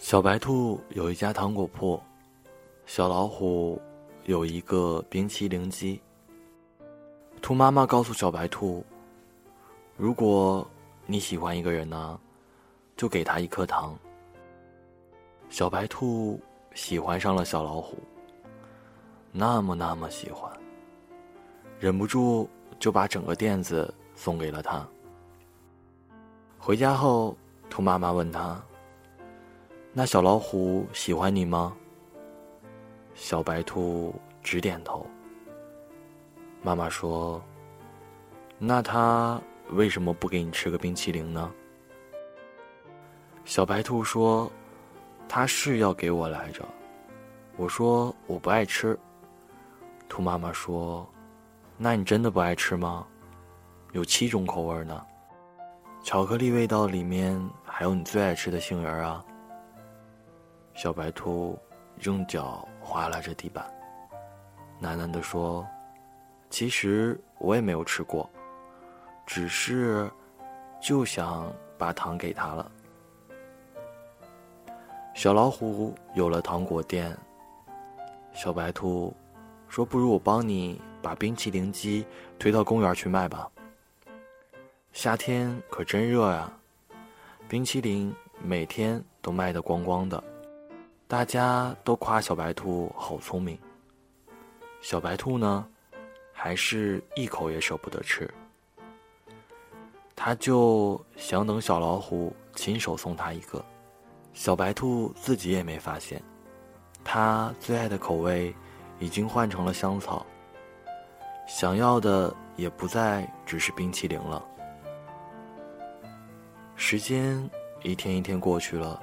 小白兔有一家糖果铺，小老虎有一个冰淇淋机。兔妈妈告诉小白兔：“如果你喜欢一个人呢，就给他一颗糖。”小白兔喜欢上了小老虎，那么那么喜欢，忍不住就把整个垫子送给了他。回家后，兔妈妈问他。那小老虎喜欢你吗？小白兔直点头。妈妈说：“那他为什么不给你吃个冰淇淋呢？”小白兔说：“他是要给我来着。”我说：“我不爱吃。”兔妈妈说：“那你真的不爱吃吗？有七种口味呢，巧克力味道里面还有你最爱吃的杏仁啊。”小白兔用脚划拉着地板，喃喃地说：“其实我也没有吃过，只是就想把糖给他了。”小老虎有了糖果店，小白兔说：“不如我帮你把冰淇淋机推到公园去卖吧。夏天可真热呀，冰淇淋每天都卖得光光的。”大家都夸小白兔好聪明。小白兔呢，还是一口也舍不得吃。他就想等小老虎亲手送他一个。小白兔自己也没发现，他最爱的口味已经换成了香草。想要的也不再只是冰淇淋了。时间一天一天过去了。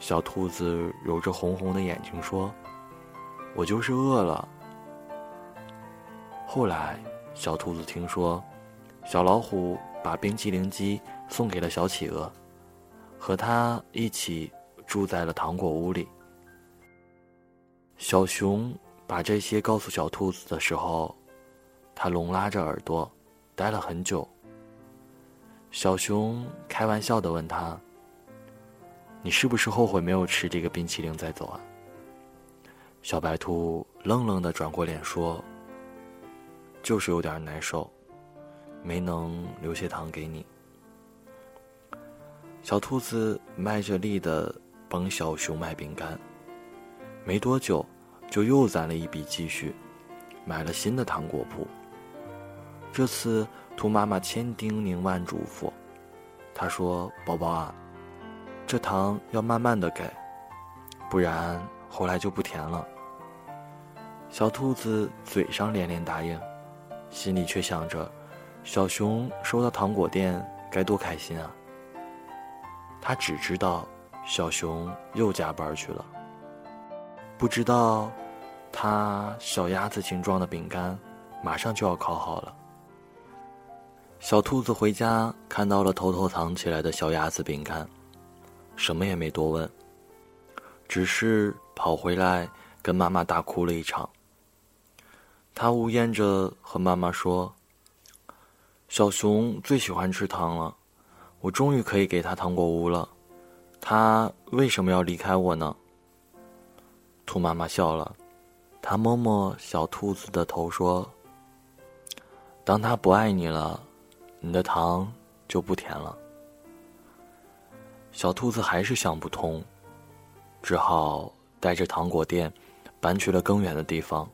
小兔子揉着红红的眼睛说：“我就是饿了。”后来，小兔子听说，小老虎把冰淇淋机送给了小企鹅，和他一起住在了糖果屋里。小熊把这些告诉小兔子的时候，它拢拉着耳朵，待了很久。小熊开玩笑的问他。你是不是后悔没有吃这个冰淇淋再走啊？小白兔愣愣的转过脸说：“就是有点难受，没能留些糖给你。”小兔子卖着力的帮小熊卖饼干，没多久就又攒了一笔积蓄，买了新的糖果铺。这次兔妈妈千叮咛万嘱咐，她说：“宝宝啊。”这糖要慢慢的给，不然后来就不甜了。小兔子嘴上连连答应，心里却想着，小熊收到糖果店该多开心啊。他只知道，小熊又加班去了，不知道，他小鸭子形状的饼干，马上就要烤好了。小兔子回家看到了偷偷藏起来的小鸭子饼干。什么也没多问，只是跑回来跟妈妈大哭了一场。他呜咽着和妈妈说：“小熊最喜欢吃糖了，我终于可以给他糖果屋了，他为什么要离开我呢？”兔妈妈笑了，她摸摸小兔子的头说：“当他不爱你了，你的糖就不甜了。”小兔子还是想不通，只好带着糖果店搬去了更远的地方。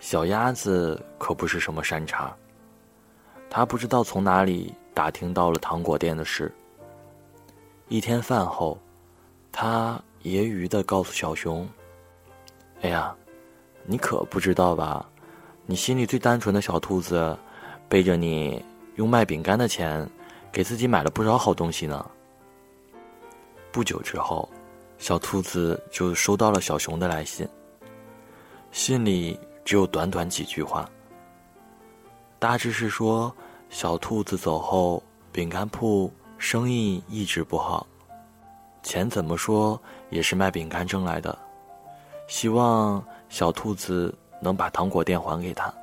小鸭子可不是什么善茬，它不知道从哪里打听到了糖果店的事。一天饭后，它揶揄的告诉小熊：“哎呀，你可不知道吧？你心里最单纯的小兔子，背着你用卖饼干的钱，给自己买了不少好东西呢。”不久之后，小兔子就收到了小熊的来信。信里只有短短几句话，大致是说小兔子走后，饼干铺生意一直不好，钱怎么说也是卖饼干挣来的，希望小兔子能把糖果店还给他。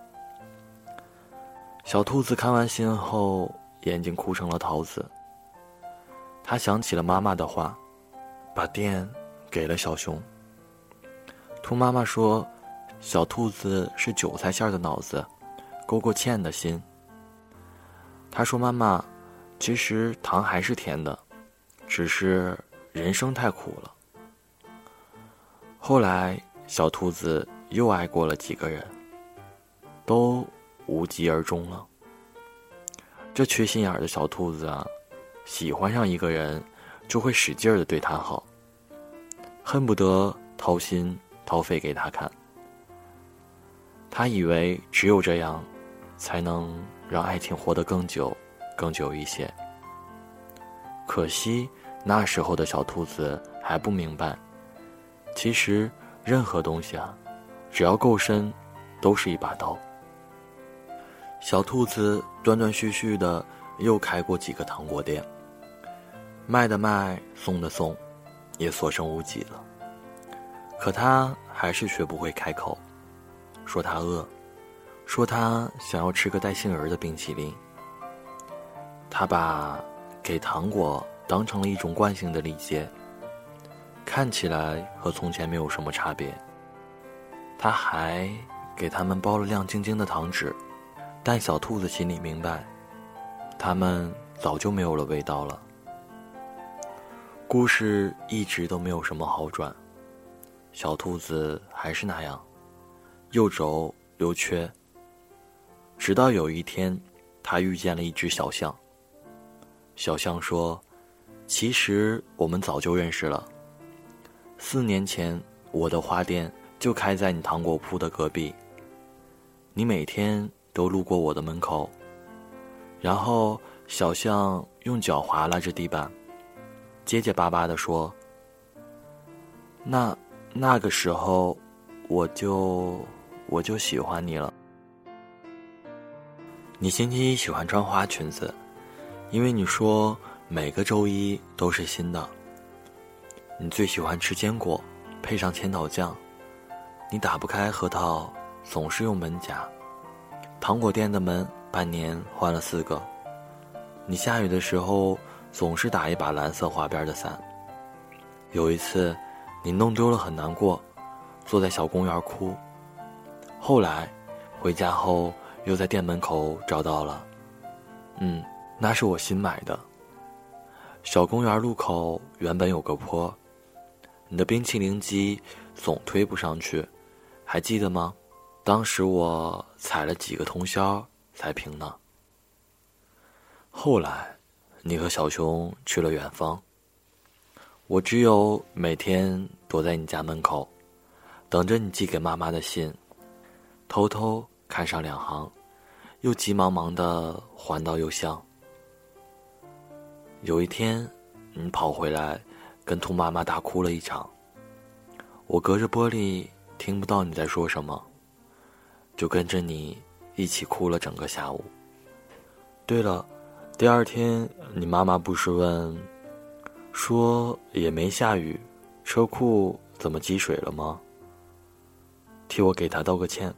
小兔子看完信后，眼睛哭成了桃子。他想起了妈妈的话，把店给了小熊。兔妈妈说：“小兔子是韭菜馅的脑子，勾过芡的心。”他说：“妈妈，其实糖还是甜的，只是人生太苦了。”后来，小兔子又爱过了几个人，都。无疾而终了。这缺心眼儿的小兔子啊，喜欢上一个人，就会使劲儿的对他好，恨不得掏心掏肺给他看。他以为只有这样，才能让爱情活得更久、更久一些。可惜那时候的小兔子还不明白，其实任何东西啊，只要够深，都是一把刀。小兔子断断续续的又开过几个糖果店，卖的卖，送的送，也所剩无几了。可他还是学不会开口，说他饿，说他想要吃个带杏仁的冰淇淋。他把给糖果当成了一种惯性的礼节，看起来和从前没有什么差别。他还给他们包了亮晶晶的糖纸。但小兔子心里明白，它们早就没有了味道了。故事一直都没有什么好转，小兔子还是那样，又轴又缺。直到有一天，他遇见了一只小象。小象说：“其实我们早就认识了。四年前，我的花店就开在你糖果铺的隔壁。你每天……”都路过我的门口，然后小象用脚划拉着地板，结结巴巴地说：“那那个时候，我就我就喜欢你了。你星期一喜欢穿花裙子，因为你说每个周一都是新的。你最喜欢吃坚果，配上千岛酱。你打不开核桃，总是用门夹。”糖果店的门半年换了四个，你下雨的时候总是打一把蓝色花边的伞。有一次，你弄丢了很难过，坐在小公园哭。后来，回家后又在店门口找到了，嗯，那是我新买的。小公园路口原本有个坡，你的冰淇淋机总推不上去，还记得吗？当时我踩了几个通宵才平呢。后来，你和小熊去了远方，我只有每天躲在你家门口，等着你寄给妈妈的信，偷偷看上两行，又急忙忙的还到邮箱。有一天，你跑回来，跟兔妈妈大哭了一场。我隔着玻璃听不到你在说什么。就跟着你一起哭了整个下午。对了，第二天你妈妈不是问，说也没下雨，车库怎么积水了吗？替我给她道个歉。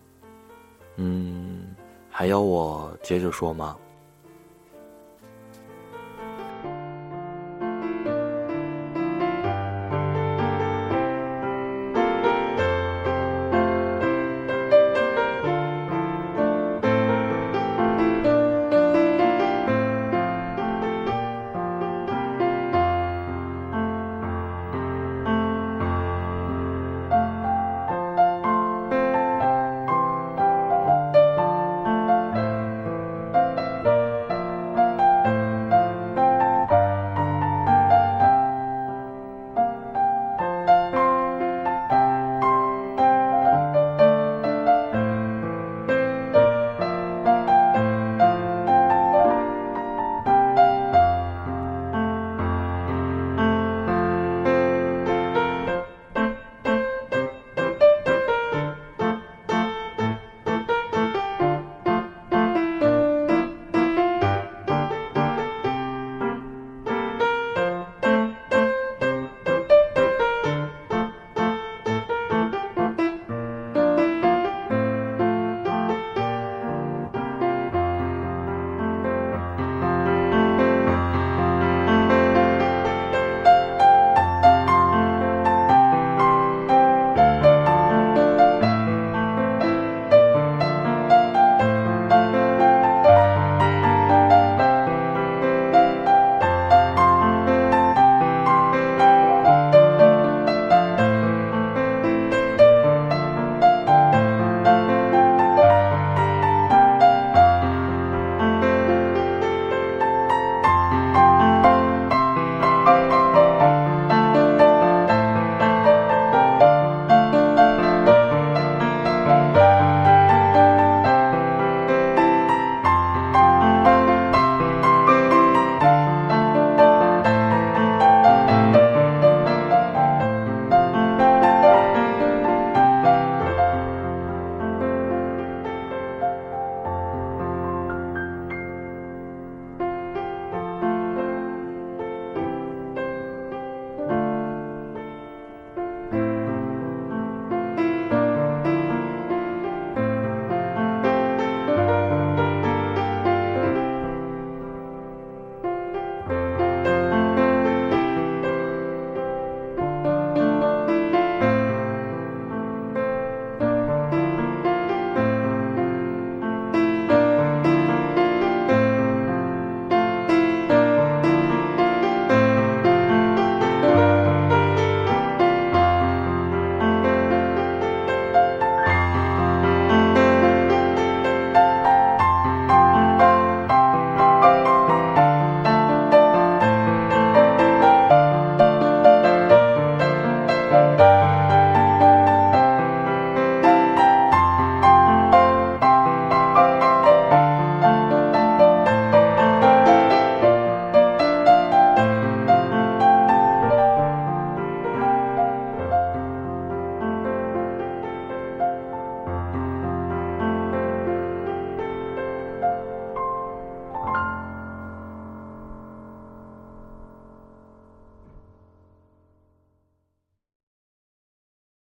嗯，还要我接着说吗？